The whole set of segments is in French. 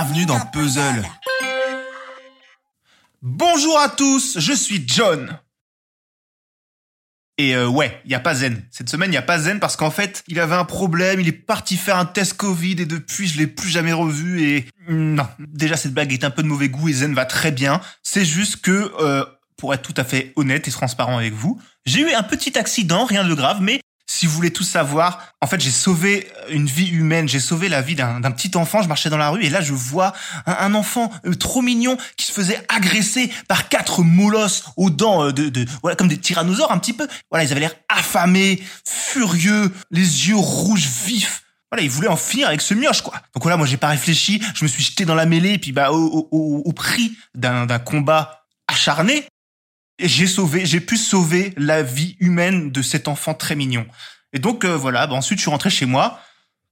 Bienvenue dans Puzzle. Bonjour à tous, je suis John. Et euh, ouais, il y a pas Zen. Cette semaine, il y a pas Zen parce qu'en fait, il avait un problème, il est parti faire un test Covid et depuis, je l'ai plus jamais revu et mm, non, déjà cette blague est un peu de mauvais goût et Zen va très bien. C'est juste que euh, pour être tout à fait honnête et transparent avec vous, j'ai eu un petit accident, rien de grave, mais si vous voulez tout savoir, en fait, j'ai sauvé une vie humaine, j'ai sauvé la vie d'un petit enfant. Je marchais dans la rue et là, je vois un, enfant euh, trop mignon qui se faisait agresser par quatre molosses aux dents euh, de, de, voilà, comme des tyrannosaures un petit peu. Voilà, ils avaient l'air affamés, furieux, les yeux rouges vifs. Voilà, ils voulaient en finir avec ce mioche, quoi. Donc voilà, moi, j'ai pas réfléchi, je me suis jeté dans la mêlée et puis bah au, au, au prix d'un combat acharné, j'ai sauvé, j'ai pu sauver la vie humaine de cet enfant très mignon. Et donc euh, voilà, bah, ensuite je suis rentré chez moi,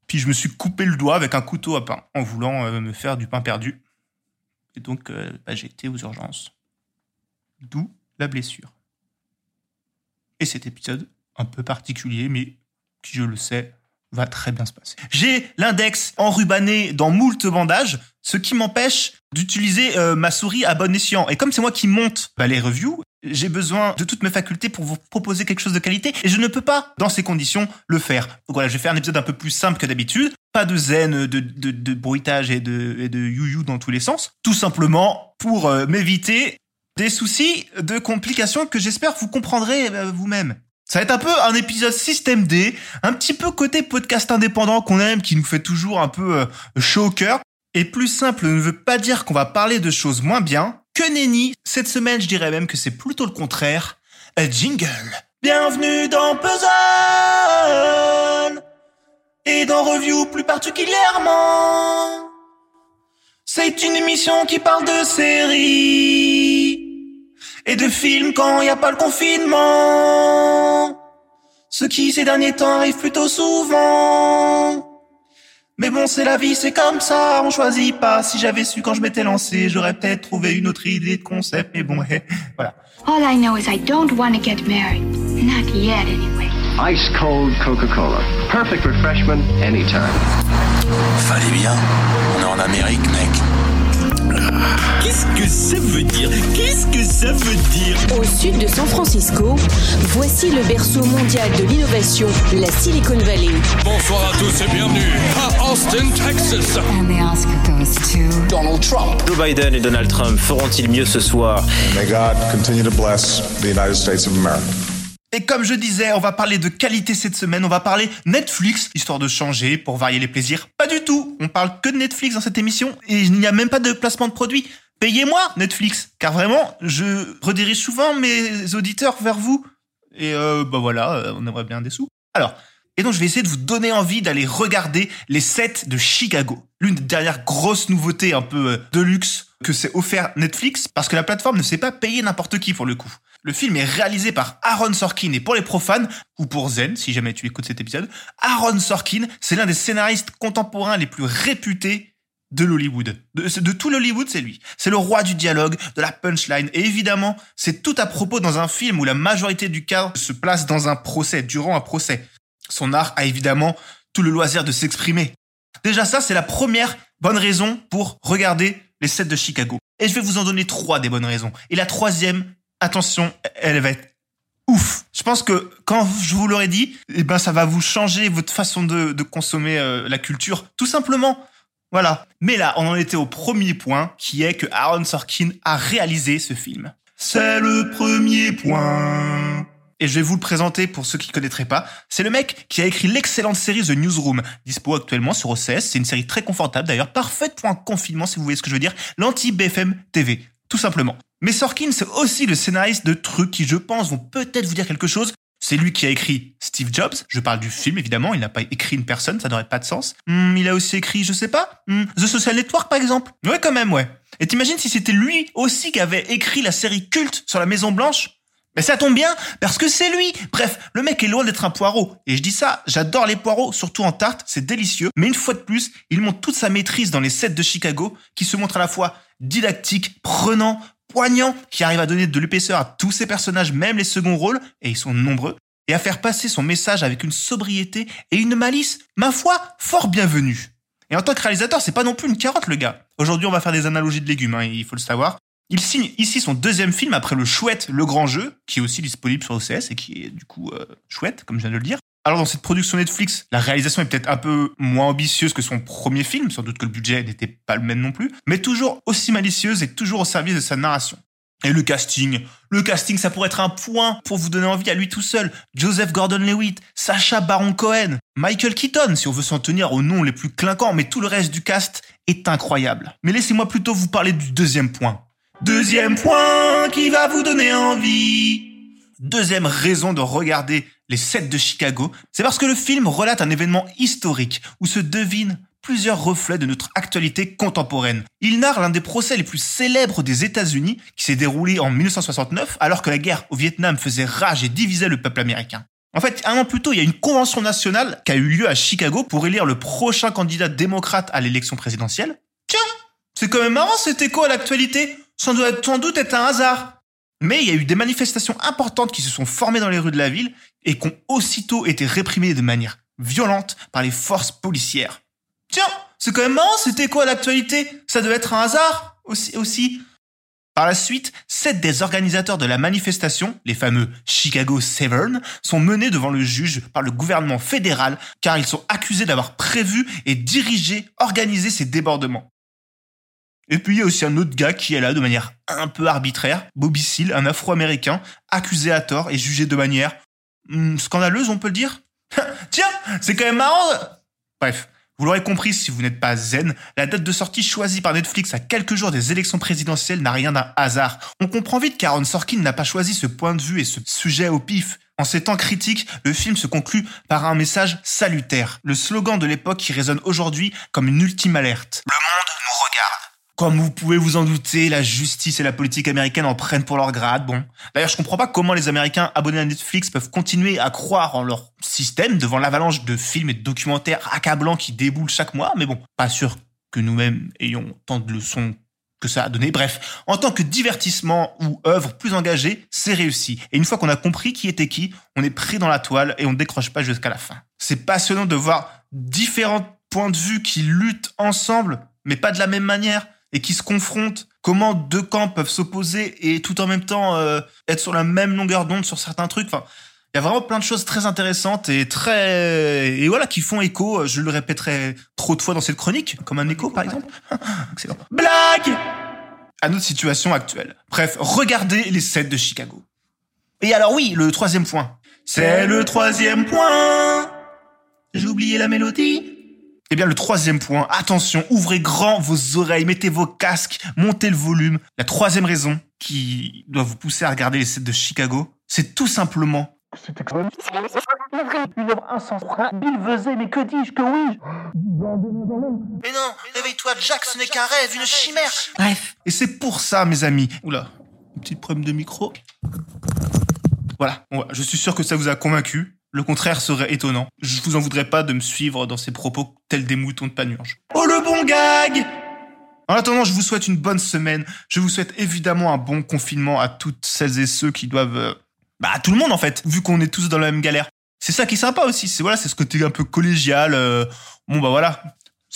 puis je me suis coupé le doigt avec un couteau à pain en voulant euh, me faire du pain perdu. Et donc euh, bah, j'ai été aux urgences. D'où la blessure. Et cet épisode un peu particulier, mais qui je le sais va très bien se passer. J'ai l'index enrubanné dans moult bandages, ce qui m'empêche d'utiliser ma souris à bon escient. Et comme c'est moi qui monte bah, les reviews, j'ai besoin de toutes mes facultés pour vous proposer quelque chose de qualité et je ne peux pas, dans ces conditions, le faire. Donc voilà, je vais faire un épisode un peu plus simple que d'habitude. Pas de zen, de, de, bruitage et de, de you-you dans tous les sens. Tout simplement pour euh, m'éviter des soucis de complications que j'espère vous comprendrez euh, vous-même. Ça va être un peu un épisode système D, un petit peu côté podcast indépendant qu'on aime, qui nous fait toujours un peu euh, chaud au cœur. Et plus simple ne veut pas dire qu'on va parler de choses moins bien, que nenni. Cette semaine, je dirais même que c'est plutôt le contraire. Jingle. Bienvenue dans Puzzle et dans Review plus particulièrement. C'est une émission qui parle de séries et de films quand il n'y a pas le confinement. Ce qui ces derniers temps arrive plutôt souvent. Mais bon, c'est la vie, c'est comme ça, on choisit pas. Si j'avais su quand je m'étais lancé, j'aurais peut-être trouvé une autre idée de concept, mais bon, voilà. All I know is I don't want to get married. Not yet, anyway. Ice cold Coca-Cola. Perfect refreshment anytime. Fallait bien. On est en Amérique, mec. Qu'est-ce que ça veut dire? Qu'est-ce que ça veut dire? Au sud de San Francisco, voici le berceau mondial de l'innovation, la Silicon Valley. Bonsoir à tous et bienvenue à Austin, Texas. And the Oscar goes to Donald Trump. Joe Biden et Donald Trump feront-ils mieux ce soir? May God continue to bless the United States of America. Et comme je disais, on va parler de qualité cette semaine, on va parler Netflix, histoire de changer pour varier les plaisirs. Pas du tout, on parle que de Netflix dans cette émission et il n'y a même pas de placement de produit. Payez-moi Netflix, car vraiment, je redirige souvent mes auditeurs vers vous. Et euh, bah voilà, euh, on aimerait bien des sous. Alors, et donc je vais essayer de vous donner envie d'aller regarder les sets de Chicago. L'une des dernières grosses nouveautés un peu euh, de luxe que s'est offert Netflix, parce que la plateforme ne sait pas payer n'importe qui pour le coup. Le film est réalisé par Aaron Sorkin et pour les profanes, ou pour Zen, si jamais tu écoutes cet épisode, Aaron Sorkin, c'est l'un des scénaristes contemporains les plus réputés de l'Hollywood. De, de, tout l'Hollywood, c'est lui. C'est le roi du dialogue, de la punchline. Et évidemment, c'est tout à propos dans un film où la majorité du cadre se place dans un procès, durant un procès. Son art a évidemment tout le loisir de s'exprimer. Déjà ça, c'est la première bonne raison pour regarder les sets de Chicago. Et je vais vous en donner trois des bonnes raisons. Et la troisième, attention, elle va être ouf. Je pense que quand je vous l'aurais dit, eh ben ça va vous changer votre façon de, de consommer euh, la culture, tout simplement. Voilà. Mais là, on en était au premier point, qui est que Aaron Sorkin a réalisé ce film. C'est le premier point. Et je vais vous le présenter pour ceux qui ne connaîtraient pas. C'est le mec qui a écrit l'excellente série The Newsroom, dispo actuellement sur OCS. C'est une série très confortable d'ailleurs, parfaite pour un confinement si vous voyez ce que je veux dire. L'anti-BFM TV, tout simplement. Mais Sorkin, c'est aussi le scénariste de trucs qui, je pense, vont peut-être vous dire quelque chose. C'est lui qui a écrit Steve Jobs. Je parle du film, évidemment. Il n'a pas écrit une personne, ça n'aurait pas de sens. Hmm, il a aussi écrit, je sais pas, hmm, The Social Network, par exemple. Ouais, quand même, ouais. Et t'imagines si c'était lui aussi qui avait écrit la série culte sur la Maison Blanche? Mais ça tombe bien, parce que c'est lui. Bref, le mec est loin d'être un poireau. Et je dis ça, j'adore les poireaux, surtout en tarte, c'est délicieux. Mais une fois de plus, il montre toute sa maîtrise dans les sets de Chicago, qui se montre à la fois didactique, prenant, poignant, qui arrive à donner de l'épaisseur à tous ses personnages, même les seconds rôles, et ils sont nombreux, et à faire passer son message avec une sobriété et une malice, ma foi, fort bienvenue. Et en tant que réalisateur, c'est pas non plus une carotte, le gars. Aujourd'hui, on va faire des analogies de légumes, hein, il faut le savoir. Il signe ici son deuxième film après le chouette Le Grand Jeu, qui est aussi disponible sur OCS et qui est du coup euh, chouette, comme je viens de le dire. Alors dans cette production Netflix, la réalisation est peut-être un peu moins ambitieuse que son premier film, sans doute que le budget n'était pas le même non plus, mais toujours aussi malicieuse et toujours au service de sa narration. Et le casting, le casting, ça pourrait être un point pour vous donner envie à lui tout seul. Joseph Gordon-Levitt, Sacha Baron Cohen, Michael Keaton, si on veut s'en tenir aux noms les plus clinquants, mais tout le reste du cast est incroyable. Mais laissez-moi plutôt vous parler du deuxième point. Deuxième point qui va vous donner envie. Deuxième raison de regarder les sets de Chicago, c'est parce que le film relate un événement historique où se devinent plusieurs reflets de notre actualité contemporaine. Il narre l'un des procès les plus célèbres des États-Unis qui s'est déroulé en 1969 alors que la guerre au Vietnam faisait rage et divisait le peuple américain. En fait, un an plus tôt, il y a une convention nationale qui a eu lieu à Chicago pour élire le prochain candidat démocrate à l'élection présidentielle. Tiens, c'est quand même marrant cet écho à l'actualité. Ça doit sans doute être un hasard. Mais il y a eu des manifestations importantes qui se sont formées dans les rues de la ville et qui ont aussitôt été réprimées de manière violente par les forces policières. Tiens, c'est quand même marrant, c'était quoi l'actualité? Ça devait être un hasard aussi, aussi. Par la suite, sept des organisateurs de la manifestation, les fameux Chicago Severn, sont menés devant le juge par le gouvernement fédéral car ils sont accusés d'avoir prévu et dirigé, organisé ces débordements. Et puis il y a aussi un autre gars qui est là de manière un peu arbitraire, Bobby Seale, un afro-américain, accusé à tort et jugé de manière hmm, scandaleuse, on peut le dire. Tiens, c'est quand même marrant. Bref, vous l'aurez compris si vous n'êtes pas zen, la date de sortie choisie par Netflix à quelques jours des élections présidentielles n'a rien d'un hasard. On comprend vite qu'Aaron Sorkin n'a pas choisi ce point de vue et ce sujet au pif. En ces temps critiques, le film se conclut par un message salutaire, le slogan de l'époque qui résonne aujourd'hui comme une ultime alerte. Le monde nous regarde. Comme vous pouvez vous en douter, la justice et la politique américaine en prennent pour leur grade. Bon, d'ailleurs, je comprends pas comment les Américains abonnés à Netflix peuvent continuer à croire en leur système devant l'avalanche de films et de documentaires accablants qui déboulent chaque mois. Mais bon, pas sûr que nous-mêmes ayons tant de leçons que ça a donné. Bref, en tant que divertissement ou œuvre plus engagée, c'est réussi. Et une fois qu'on a compris qui était qui, on est pris dans la toile et on ne décroche pas jusqu'à la fin. C'est passionnant de voir différents points de vue qui luttent ensemble, mais pas de la même manière et qui se confrontent, comment deux camps peuvent s'opposer et tout en même temps euh, être sur la même longueur d'onde sur certains trucs. Enfin, il y a vraiment plein de choses très intéressantes et très et voilà qui font écho. Je le répéterai trop de fois dans cette chronique, comme un écho par exemple. Excellent. Blague à notre situation actuelle. Bref, regardez les sets de Chicago. Et alors oui, le troisième point. C'est le troisième point. J'ai oublié la mélodie. Eh bien, le troisième point, attention, ouvrez grand vos oreilles, mettez vos casques, montez le volume. La troisième raison qui doit vous pousser à regarder les sets de Chicago, c'est tout simplement une œuvre insensée. Mais que dis-je que oui Mais non, réveille-toi, Jack, ce n'est qu'un rêve, une chimère. Bref. Et c'est pour ça, mes amis. Oula, un petit problème de micro. Voilà, je suis sûr que ça vous a convaincu. Le contraire serait étonnant. Je vous en voudrais pas de me suivre dans ces propos tels des moutons de panurge. Oh le bon gag En attendant, je vous souhaite une bonne semaine. Je vous souhaite évidemment un bon confinement à toutes celles et ceux qui doivent... Euh, bah à tout le monde en fait, vu qu'on est tous dans la même galère. C'est ça qui est sympa aussi, c'est voilà, c'est ce côté un peu collégial. Euh, bon bah voilà,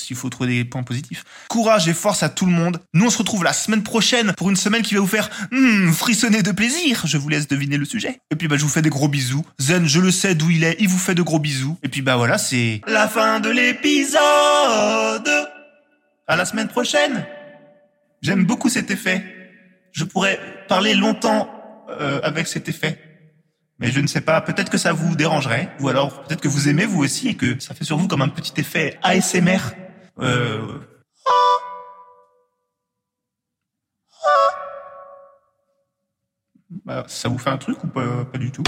s'il faut trouver des points positifs. Courage et force à tout le monde. Nous, on se retrouve la semaine prochaine pour une semaine qui va vous faire hmm, frissonner de plaisir. Je vous laisse deviner le sujet. Et puis, bah, je vous fais des gros bisous. Zen, je le sais d'où il est. Il vous fait de gros bisous. Et puis, bah, voilà, c'est la fin de l'épisode. À la semaine prochaine. J'aime beaucoup cet effet. Je pourrais parler longtemps euh, avec cet effet. Mais je ne sais pas, peut-être que ça vous dérangerait, ou alors peut-être que vous aimez vous aussi et que ça fait sur vous comme un petit effet ASMR. Bah, ça vous fait un truc ou pas, pas du tout?